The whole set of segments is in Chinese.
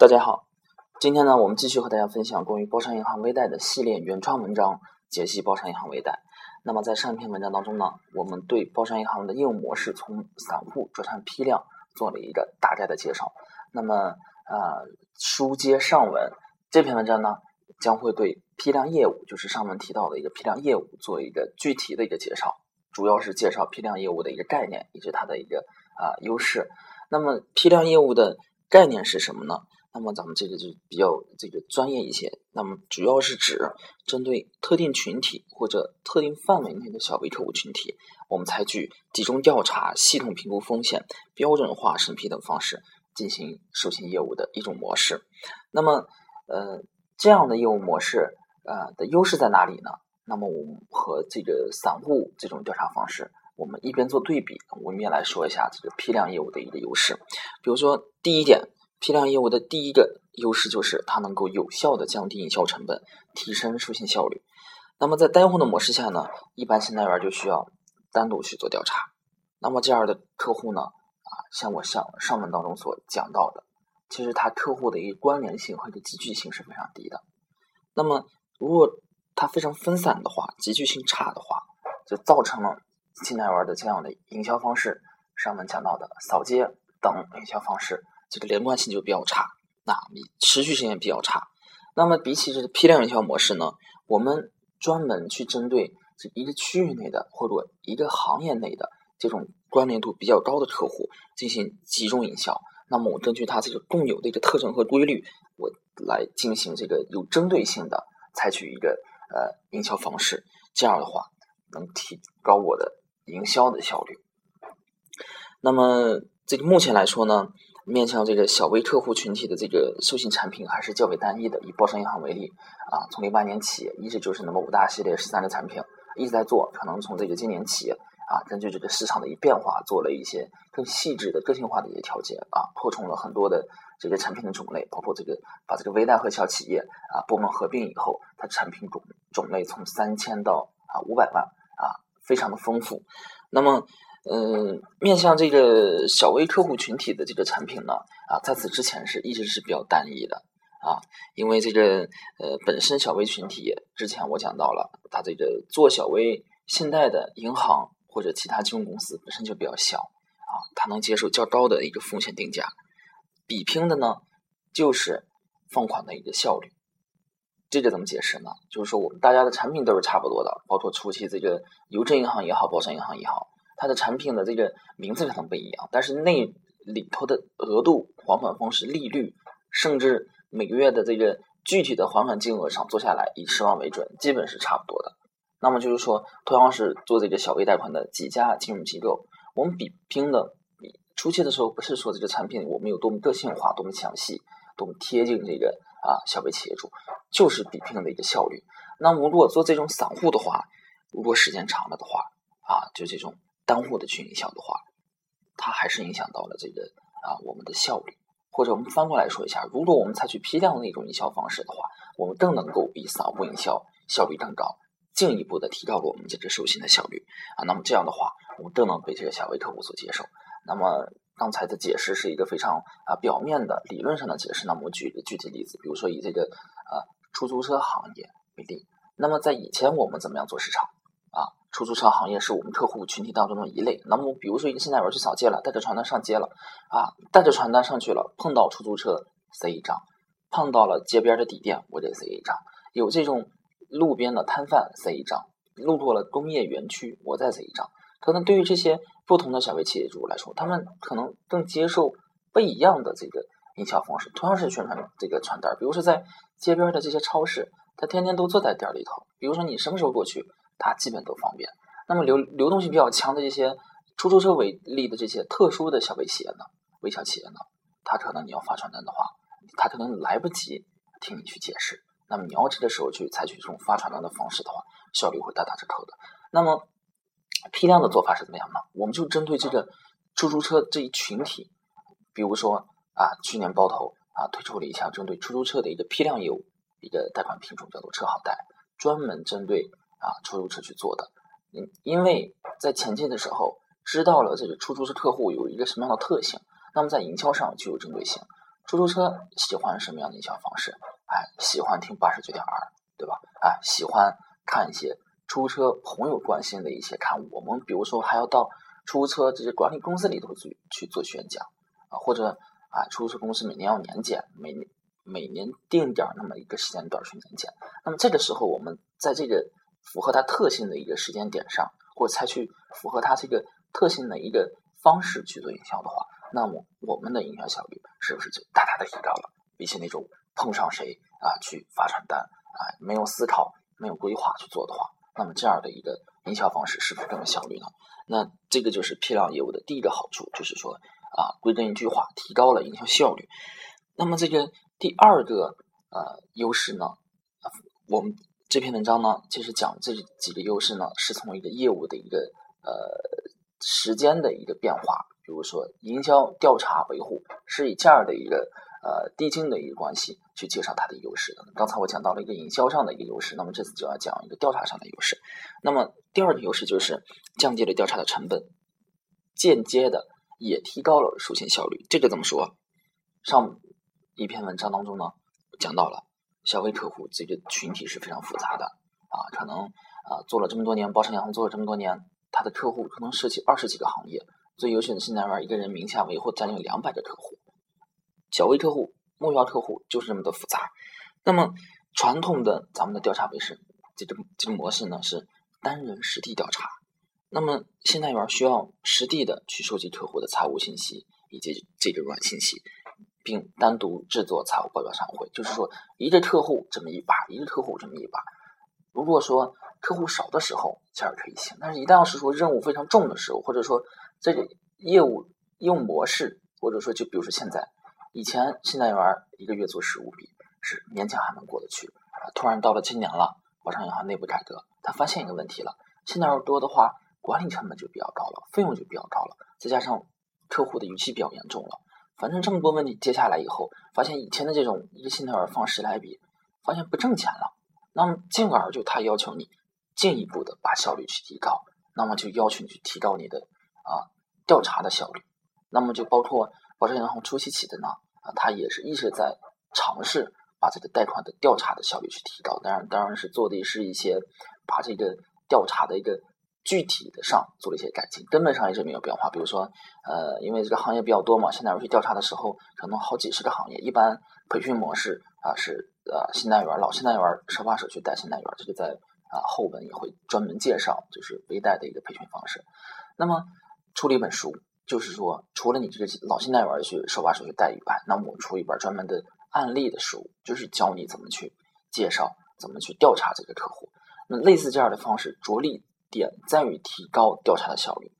大家好，今天呢，我们继续和大家分享关于包商银行微贷的系列原创文章，解析包商银行微贷。那么在上一篇文章当中呢，我们对包商银行的业务模式从散户转向批量做了一个大概的介绍。那么呃，书接上文，这篇文章呢将会对批量业务，就是上文提到的一个批量业务做一个具体的一个介绍，主要是介绍批量业务的一个概念以及它的一个啊优势。那么批量业务的概念是什么呢？那么咱们这个就比较这个专业一些。那么主要是指针对特定群体或者特定范围内的小微客户群体，我们采取集中调查、系统评估风险、标准化审批等方式进行授信业务的一种模式。那么，呃，这样的业务模式，呃的优势在哪里呢？那么我们和这个散户这种调查方式，我们一边做对比，我们也来说一下这个批量业务的一个优势。比如说第一点。批量业务的第一个优势就是它能够有效的降低营销成本，提升授信效率。那么在单户的模式下呢，一般信贷员就需要单独去做调查。那么这样的客户呢，啊，像我上上文当中所讲到的，其实他客户的一个关联性和一个集聚性是非常低的。那么如果它非常分散的话，集聚性差的话，就造成了信贷员的这样的营销方式，上文讲到的扫街等营销方式。这个连贯性就比较差，那你持续性也比较差。那么比起这个批量营销模式呢，我们专门去针对这一个区域内的或者一个行业内的这种关联度比较高的客户进行集中营销。那么我根据它这个共有的一个特征和规律，我来进行这个有针对性的采取一个呃营销方式。这样的话能提高我的营销的效率。那么这个目前来说呢？面向这个小微客户群体的这个授信产品还是较为单一的。以包商银行为例，啊，从零八年起，一直就是那么五大系列十三个产品一直在做。可能从这个今年起，啊，根据这个市场的一变化，做了一些更细致的个性化的一些调节，啊，扩充了很多的这个产品的种类，包括这个把这个微贷和小企业啊部门合并以后，它产品种种类从三千到啊五百万啊，非常的丰富。那么。嗯，面向这个小微客户群体的这个产品呢，啊，在此之前是一直是比较单一的啊，因为这个呃本身小微群体之前我讲到了，它这个做小微信贷的银行或者其他金融公司本身就比较小啊，它能接受较高的一个风险定价，比拼的呢就是放款的一个效率，这个怎么解释呢？就是说我们大家的产品都是差不多的，包括初期这个邮政银行也好，包商银行也好。它的产品的这个名字可能不一样，但是那里头的额度、还款方式、利率，甚至每个月的这个具体的还款金额上做下来，以十万为准，基本是差不多的。那么就是说，同样是做这个小微贷款的几家金融机构，我们比拼的初期的时候，不是说这个产品我们有多么个性化、多么详细、多么贴近这个啊小微企业主，就是比拼的一个效率。那么如果做这种散户的话，如果时间长了的话，啊，就这种。单户的去营销的话，它还是影响到了这个啊我们的效率。或者我们翻过来说一下，如果我们采取批量的一种营销方式的话，我们更能够比散户营销效率更高，进一步的提高了我们这个授信的效率啊。那么这样的话，我们更能被这个小微客户所接受。那么刚才的解释是一个非常啊表面的理论上的解释。那么我举一个具体例子，比如说以这个啊出租车行业为例，那么在以前我们怎么样做市场？出租车行业是我们客户群体当中的一类。那么，比如说一个信贷员去扫街了，带着传单上街了，啊，带着传单上去了，碰到出租车塞一张，碰到了街边的底店，我得塞一张。有这种路边的摊贩塞一张，路过了工业园区，我再塞一张。可能对于这些不同的小微企业主来说，他们可能更接受不一样的这个营销方式。同样是宣传这个传单，比如说在街边的这些超市，他天天都坐在店里头。比如说你什么时候过去？它基本都方便。那么流流动性比较强的这些出租车为例的这些特殊的小微企业呢，微小企业呢，它可能你要发传单的话，它可能来不及听你去解释。那么你要这个时候去采取这种发传单的方式的话，效率会大打折扣的。那么批量的做法是怎么样呢？我们就针对这个出租车这一群体，比如说啊，去年包头啊推出了一项针对出租车的一个批量业务一个贷款品种，叫做车好贷，专门针对。啊，出租车去做的，嗯，因为在前进的时候知道了这个出租车客户有一个什么样的特性，那么在营销上就有针对性。出租车喜欢什么样的营销方式？哎，喜欢听八十九点二，对吧？哎，喜欢看一些出租车朋友关心的一些刊物。我们比如说还要到出租车这些管理公司里头去去做宣讲啊，或者啊，出租车公司每年要年检，每年每年定点那么一个时间段去年检。那么这个时候，我们在这个符合它特性的一个时间点上，或采取符合它这个特性的一个方式去做营销的话，那么我们的营销效率是不是就大大的提高了？比起那种碰上谁啊去发传单啊，没有思考、没有规划去做的话，那么这样的一个营销方式是不是更有效率呢？那这个就是批量业务的第一个好处，就是说啊，归根一句话，提高了营销效率。那么这个第二个呃优势呢，我们这篇文章呢，其实讲这几个优势呢，是从一个业务的一个呃时间的一个变化。比如说，营销、调查、维护是以这样的一个呃递进的一个关系去介绍它的优势的。刚才我讲到了一个营销上的一个优势，那么这次就要讲一个调查上的优势。那么第二个优势就是降低了调查的成本，间接的也提高了授信效率。这个怎么说？上一篇文章当中呢讲到了消费客户这个群体是非常复杂的啊，可能啊做了这么多年，包商银行做了这么多年，他的客户可能涉及二十几个行业。最优秀的信贷员，一个人名下维护将近两百个客户，小微客户、目标客户就是这么的复杂。那么传统的咱们的调查维是这个这个模式呢是单人实地调查。那么信贷员需要实地的去收集客户的财务信息以及这个软信息，并单独制作财务报表上会。就是说，一个客户这么一把，一个客户这么一把。如果说客户少的时候，这样可以行；但是一旦要是说任务非常重的时候，或者说这个业务业务模式，或者说就比如说现在，以前信贷员一个月做十五笔是勉强还能过得去，突然到了今年了，包商银行内部改革，他发现一个问题了，信贷员多的话，管理成本就比较高了，费用就比较高了，再加上客户的逾期比较严重了，反正这么多问题接下来以后，发现以前的这种一个信贷员放十来笔，发现不挣钱了，那么进而就他要求你进一步的把效率去提高，那么就要求你去提高你的。啊，调查的效率，那么就包括包商银行初期起的呢，啊，他也是一直在尝试把这个贷款的调查的效率去提高。当然，当然是做的是一些把这个调查的一个具体的上做了一些改进，根本上一直没有变化。比如说，呃，因为这个行业比较多嘛，现在我去调查的时候，可能好几十个行业，一般培训模式啊是呃信贷员老信贷员手把手去带信贷员，这个在啊后文也会专门介绍，就是微贷的一个培训方式。那么。出了一本书，就是说，除了你这个老信贷员去手把手去带以外，那么我出一本专门的案例的书，就是教你怎么去介绍，怎么去调查这个客户。那类似这样的方式，着力点在于提高调查的效率。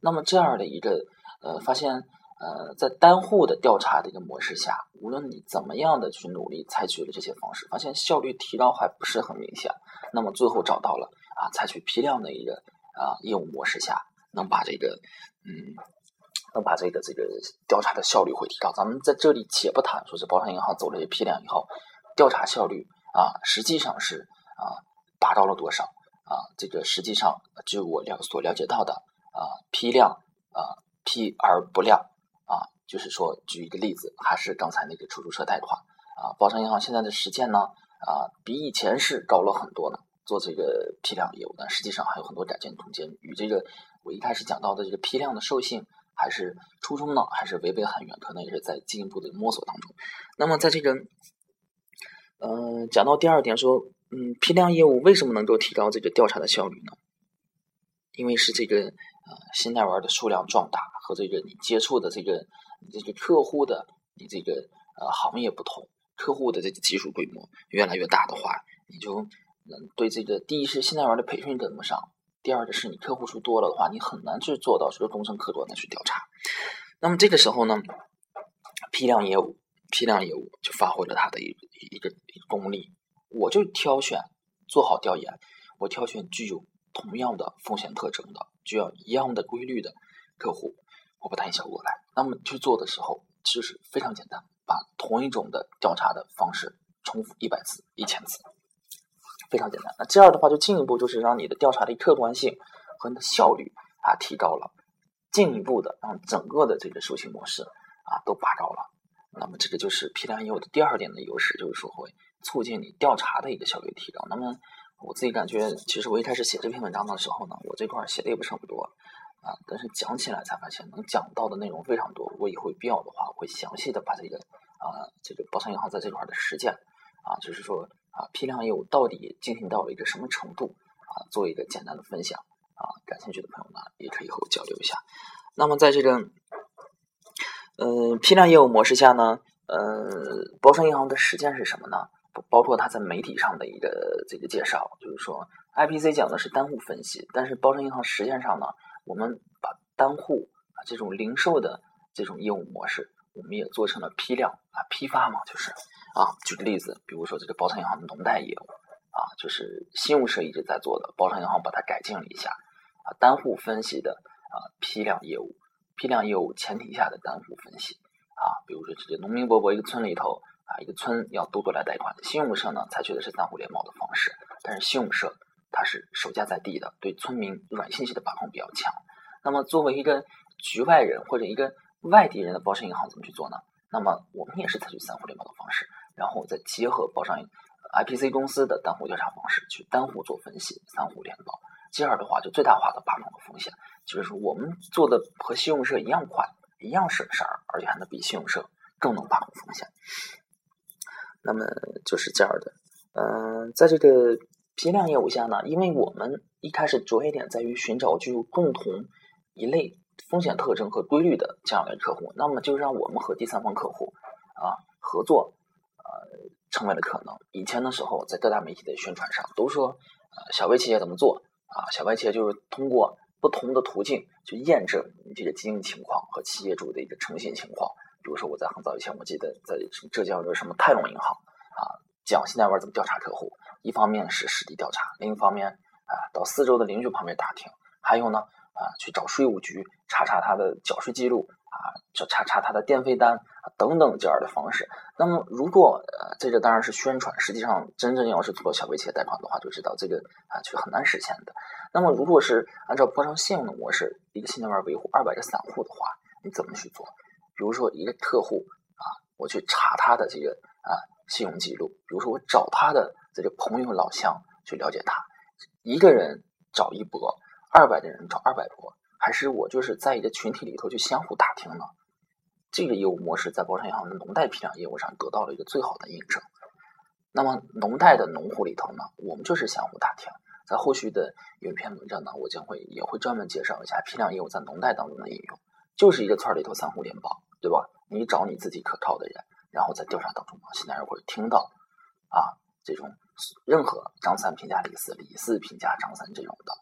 那么这样的一个呃，发现呃，在单户的调查的一个模式下，无论你怎么样的去努力采取了这些方式，发现效率提高还不是很明显。那么最后找到了啊，采取批量的一个啊业务模式下。能把这个，嗯，能把这个这个调查的效率会提高。咱们在这里且不谈说是包商银行走了一批量以后，调查效率啊，实际上是啊达到了多少啊？这个实际上就我了所了解到的啊，批量啊批而不量啊，就是说举一个例子，还是刚才那个出租车贷款啊，包商银行现在的实践呢啊，比以前是高了很多呢。做这个批量业务，但实际上还有很多改进空间，与这个我一开始讲到的这个批量的授信还是初衷呢，还是违背很远，可能也是在进一步的摸索当中。那么在这个，嗯，讲到第二点说，嗯，批量业务为什么能够提高这个调查的效率呢？因为是这个呃，信贷员的数量壮大和这个你接触的这个你这个客户的你这个呃行业不同，客户的这个基数规模越来越大的话，你就。能，对这个，第一是信贷员的培训跟不上，第二个是你客户数多了的话，你很难去做到说终身客观的去调查。那么这个时候呢，批量业务，批量业务就发挥了它的一一个一个功力。我就挑选做好调研，我挑选具有同样的风险特征的，具有一样的规律的客户，我把它引销过来。那么去做的时候，其实非常简单，把同一种的调查的方式重复一百次、一千次。非常简单，那这样的话就进一步就是让你的调查的客观性和你的效率啊提高了，进一步的让整个的这个授信模式啊都拔高了。那么这个就是批量业务的第二点的优势，就是说会促进你调查的一个效率提高。那么我自己感觉，其实我一开始写这篇文章的时候呢，我这块写的也不是很多啊，但是讲起来才发现能讲到的内容非常多。我以后必要的话，会详细的把这个啊这个包商银行在这块的实践啊，就是说啊批量业务到底进行到了一个什么程度啊，做一个简单的分享啊，感兴趣的朋友呢也可以和我交流一下。那么在这个嗯，批量业务模式下呢，呃，包商银行的实践是什么呢？包括它在媒体上的一个这个介绍，就是说，IPC 讲的是单户分析，但是包商银行实践上呢，我们把单户啊这种零售的这种业务模式，我们也做成了批量啊批发嘛，就是啊，举个例子，比如说这个包商银行的农贷业务啊，就是信用社一直在做的，包商银行把它改进了一下啊，单户分析的啊批量业务。批量业务前提下的单户分析啊，比如说这个农民伯伯一个村里头啊，一个村要多多来贷款，信用社呢采取的是三户联保的方式，但是信用社它是首家在地的，对村民软信息的把控比较强。那么作为一个局外人或者一个外地人的包商银行怎么去做呢？那么我们也是采取三户联保的方式，然后再结合包商 IPC 公司的单户调查方式去单户做分析，三户联保。这样的话，就最大化的把控了风险。就是说，我们做的和信用社一样快，一样省事儿，而且还能比信用社更能把控风险。那么就是这样的。嗯，在这个批量业务下呢，因为我们一开始着眼点在于寻找具有共同一类风险特征和规律的这样的客户，那么就让我们和第三方客户啊合作，呃，成为了可能。以前的时候，在各大媒体的宣传上都说，呃，小微企业怎么做？啊，小微企业就是通过不同的途径去验证你这个经营情况和企业主的一个诚信情况。比如说，我在很早以前，我记得在什么浙江有个什么泰隆银行啊，讲信贷员怎么调查客户。一方面是实地调查，另一方面啊，到四周的邻居旁边打听，还有呢啊，去找税务局查查他的缴税记录。啊，就查查他的电费单等等这样的方式。那么，如果呃这个当然是宣传，实际上真正要是做小微企业贷款的话，就知道这个啊就很难实现的。那么，如果是按照包商信用的模式，一个信贷员维护二百个散户的话，你怎么去做？比如说一个客户啊，我去查他的这个啊信用记录，比如说我找他的这个朋友老乡去了解他，一个人找一波，二百的人找二百波。还是我就是在一个群体里头去相互打听呢？这个业务模式在包商银行的农贷批量业务上得到了一个最好的印证。那么农贷的农户里头呢，我们就是相互打听。在后续的有一篇文章呢，我将会也会专门介绍一下批量业务在农贷当中的应用，就是一个村里头三户联保，对吧？你找你自己可靠的人，然后在调查当中呢，现在会听到啊这种任何张三评价李四，李四评价张三这种的，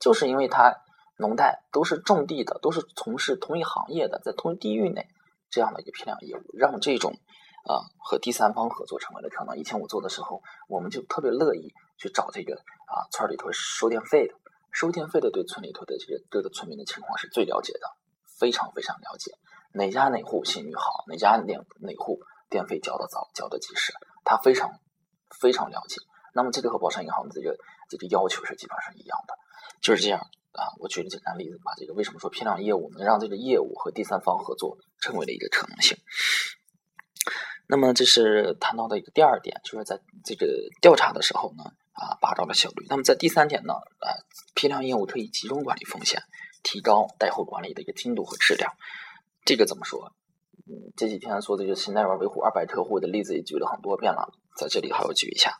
就是因为他。农贷都是种地的，都是从事同一行业的，在同一地域内这样的一个批量业务，让这种啊和第三方合作成为了可能。以前我做的时候，我们就特别乐意去找这个啊村里头收电费的，收电费的对村里头的这个各个村民的情况是最了解的，非常非常了解哪家哪户信誉好，哪家哪哪户电费交的早，交的及时，他非常非常了解。那么这个和保山银行的这个这个要求是基本上一样的，就是这样。啊，我举个简单例子，把这个为什么说批量业务能让这个业务和第三方合作成为了一个可能性。那么这是谈到的一个第二点，就是在这个调查的时候呢，啊，拔高了效率。那么在第三点呢，啊，批量业务可以集中管理风险，提高贷后管理的一个精度和质量。这个怎么说？嗯，这几天说这个信贷员维护二百客户的例子也举了很多遍了，在这里还要举一下。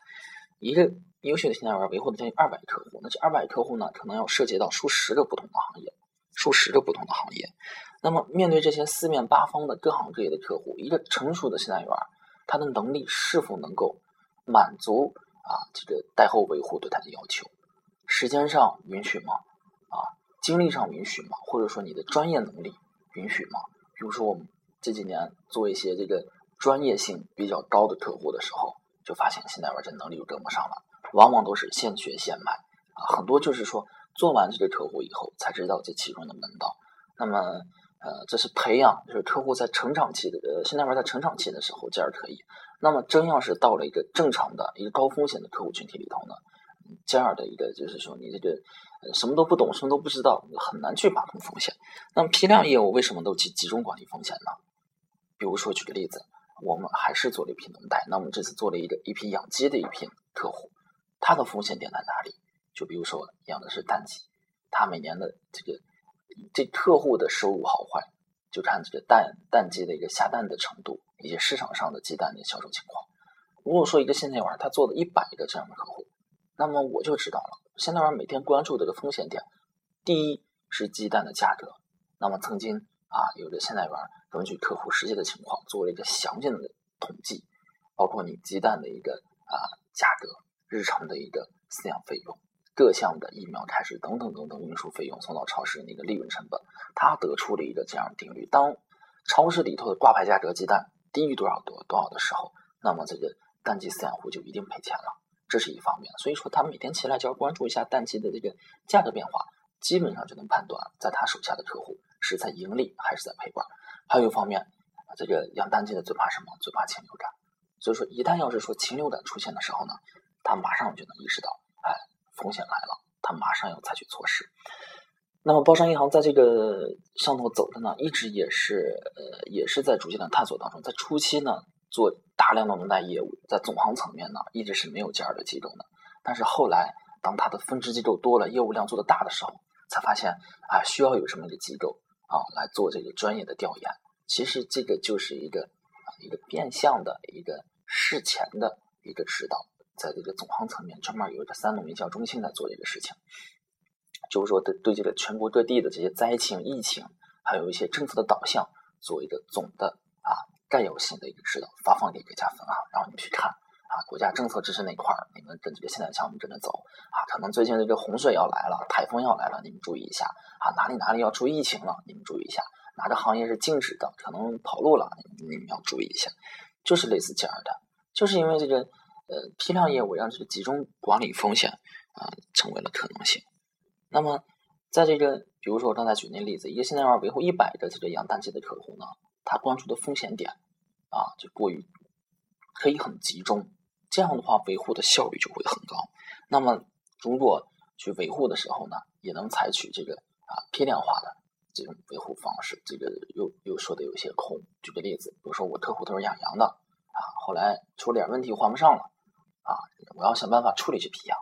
一个优秀的信贷员维护的将近二百个客户，那这二百客户呢，可能要涉及到数十个不同的行业，数十个不同的行业。那么面对这些四面八方的各行各业的客户，一个成熟的信贷员，他的能力是否能够满足啊这个贷后维护对他的要求？时间上允许吗？啊，精力上允许吗？或者说你的专业能力允许吗？比如说我们这几年做一些这个专业性比较高的客户的时候。就发现信贷员这能力就跟不上了，往往都是现学现卖啊，很多就是说做完这个客户以后才知道这其中的门道。那么，呃，这是培养，就是客户在成长期的，呃，信贷员在成长期的时候这样可以。那么，真要是到了一个正常的一个高风险的客户群体里头呢，这样的一个就是说你这个什么都不懂，什么都不知道，很难去把控风险。那么批量业务为什么都集集中管理风险呢？比如说举个例子。我们还是做了一批农贷。那我们这次做了一个一批养鸡的一批客户，他的风险点在哪里？就比如说养的是蛋鸡，他每年的这个这客户的收入好坏，就看这个蛋蛋鸡的一个下蛋的程度，以及市场上的鸡蛋的销售情况。如果说一个现代园他做了一百个这样的客户，那么我就知道了，现代园每天关注这个风险点，第一是鸡蛋的价格。那么曾经啊，有的现代园根据客户实际的情况做了一个详尽的统计，包括你鸡蛋的一个啊价格、日常的一个饲养费用、各项的疫苗开支等等等等运输费用、送到超市的一个利润成本，他得出了一个这样的定律：当超市里头的挂牌价格鸡蛋低于多少多多少的时候，那么这个蛋鸡饲养户就一定赔钱了。这是一方面，所以说他每天起来就要关注一下蛋鸡的这个价格变化，基本上就能判断在他手下的客户。是在盈利还是在赔本？还有一方面，这个养蛋鸡的最怕什么？最怕禽流感。所以说，一旦要是说禽流感出现的时候呢，他马上就能意识到，哎，风险来了，他马上要采取措施。那么，包商银行在这个上头走的呢，一直也是呃，也是在逐渐的探索当中。在初期呢，做大量的农贷业务，在总行层面呢，一直是没有这样的机构的。但是后来，当它的分支机构多了，业务量做的大的时候，才发现啊，需要有这么一个机构。啊，来做这个专业的调研，其实这个就是一个啊一个变相的一个事前的一个指导，在这个总行层面专门有一个三农营销中心在做这个事情，就是说对对这个全国各地的这些灾情、疫情，还有一些政策的导向，做一个总的占有性的一个指导，发放给各家分行，然后你们去看。啊，国家政策支持那块儿，你们跟这个现代项目跟着走啊。可能最近的这个洪水要来了，台风要来了，你们注意一下啊。哪里哪里要出疫情了，你们注意一下。哪个行业是禁止的，可能跑路了，你们要注意一下。就是类似这样的，就是因为这个呃批量业务让这个集中管理风险啊成为了可能性。那么在这个比如说我刚才举那例子，一个现代化维护一百个这个养蛋鸡的客户呢，他关注的风险点啊就过于可以很集中。这样的话，维护的效率就会很高。那么，如果去维护的时候呢，也能采取这个啊批量化的这种维护方式。这个又又说的有些空。举个例子，比如说我客户都是养羊的啊，后来出了点问题还不上了啊，我要想办法处理这批羊。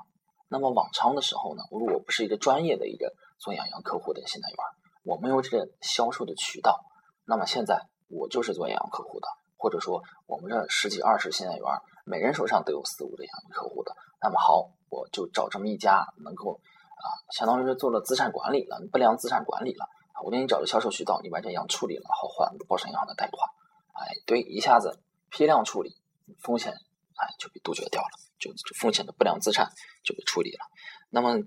那么往常的时候呢，我如果不是一个专业的一个做养羊客户的信贷员，我没有这个销售的渠道，那么现在我就是做养羊客户的。或者说，我们这十几二十信贷员，每人手上都有四五个养鱼客户的。那么好，我就找这么一家能够啊，相当于是做了资产管理了，不良资产管理了。我给你找个销售渠道，你把这羊处理了，好还包商银行的贷款。哎，对，一下子批量处理风险，哎，就被杜绝掉了，就就风险的不良资产就被处理了。那么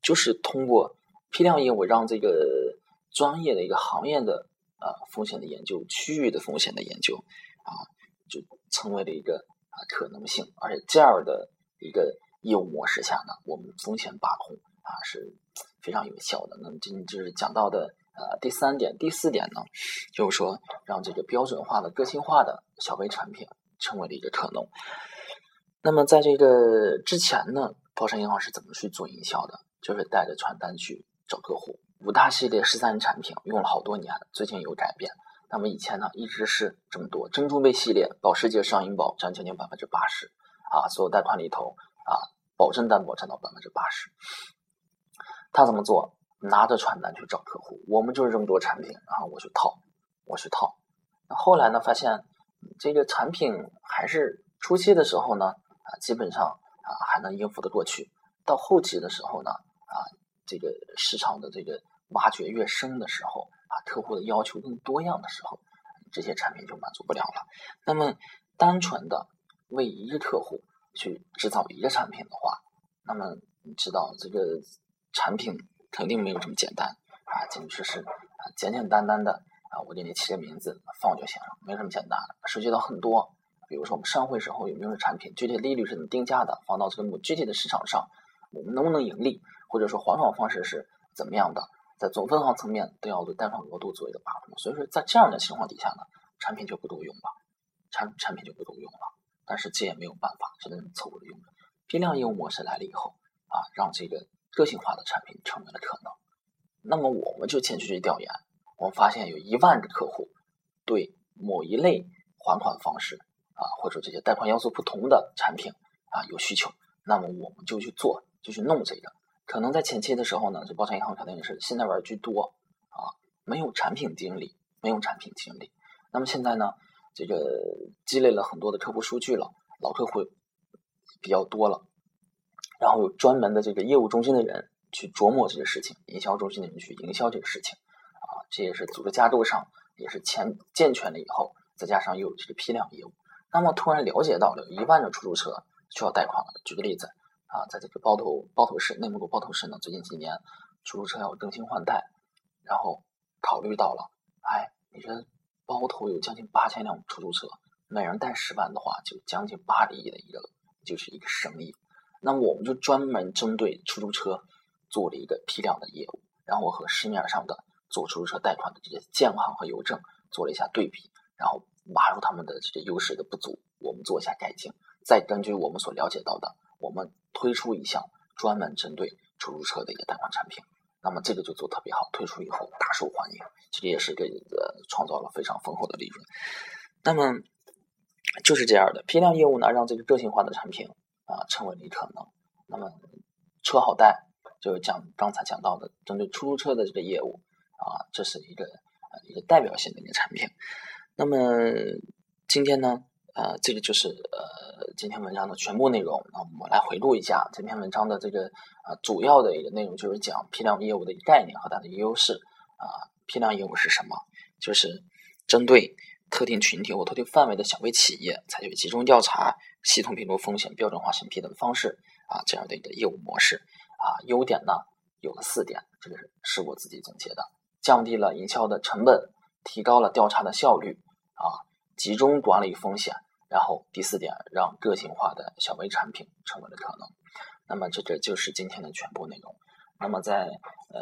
就是通过批量业务，让这个专业的一个行业的啊风险的研究，区域的风险的研究。啊，就成为了一个啊可能性，而且这样的一个业务模式下呢，我们风险把控啊是非常有效的。那么今就是讲到的呃第三点、第四点呢，就是说让这个标准化的、个性化的小微产品成为了一个可能。那么在这个之前呢，包商银行是怎么去做营销的？就是带着传单去找客户，五大系列十三产品用了好多年，最近有改变。那么以前呢，一直是这么多珍珠贝系列，保时捷上银保占将近百分之八十啊，所有贷款里头啊，保证担保占到百分之八十。他怎么做？拿着传单去找客户，我们就是这么多产品，然后我去套，我去套。那后来呢，发现这个产品还是初期的时候呢，啊，基本上啊还能应付得过去。到后期的时候呢，啊，这个市场的这个挖掘越深的时候。啊客户的要求更多样的时候，这些产品就满足不了了。那么，单纯的为一个客户去制造一个产品的话，那么你知道这个产品肯定没有这么简单啊，简直是啊简简单单的啊，我给你起个名字放就行了，没这么简单，涉及到很多。比如说我们上会时候有没有产品，具体利率是怎么定价的，放到这个具体的市场上，我们能不能盈利，或者说还款方式是怎么样的？在总分行层面都要对贷款额度做一个把控，所以说在这样的情况底下呢，产品就不够用了，产产品就不够用了。但是这也没有办法，只能凑合着用。批量业务模式来了以后啊，让这个个性化的产品成为了可能。那么我们就前去调研，我们发现有一万个客户对某一类还款方式啊，或者这些贷款要素不同的产品啊有需求，那么我们就去做，就去弄这个。可能在前期的时候呢，这包商银行可能也是新贷员居多啊，没有产品经理，没有产品经理。那么现在呢，这个积累了很多的客户数据了，老客户比较多了，然后有专门的这个业务中心的人去琢磨这个事情，营销中心的人去营销这个事情啊，这也是组织架构上也是健健全了以后，再加上又有这个批量业务，那么突然了解到了一万的出租车需要贷款了，举个例子。啊，在这个包头包头市，内蒙古包头市呢，最近几年出租车要更新换代，然后考虑到了，哎，你说包头有将近八千辆出租车，每人贷十万的话，就将近八个亿的一个，就是一个生意。那么我们就专门针对出租车做了一个批量的业务，然后和市面上的做出租车贷款的这些建行和邮政做了一下对比，然后挖出他们的这些优势的不足，我们做一下改进，再根据我们所了解到的，我们。推出一项专门针对出租车的一个贷款产品，那么这个就做特别好，推出以后大受欢迎，其实也是给呃创造了非常丰厚的利润。那么就是这样的批量业务呢，让这个个性化的产品啊成为了可能。那么车好贷，就是讲刚才讲到的针对出租车的这个业务啊，这是一个呃一个代表性的一个产品。那么今天呢？呃，这个就是呃今天文章的全部内容。那我们来回顾一下这篇文章的这个呃主要的一个内容，就是讲批量业务的一概念和它的一个优势。啊，批量业务是什么？就是针对特定群体或特定范围的小微企业，采取集中调查、系统评估风险、标准化审批等方式啊这样的一个业务模式。啊，优点呢有了四点，这个是我自己总结的：降低了营销的成本，提高了调查的效率。啊。集中管理风险，然后第四点，让个性化的小微产品成为了可能。那么这个就是今天的全部内容。那么在呃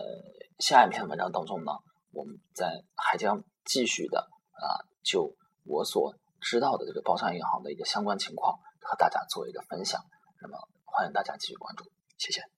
下一篇文章当中呢，我们在还将继续的啊，就我所知道的这个包商银行的一个相关情况和大家做一个分享。那么欢迎大家继续关注，谢谢。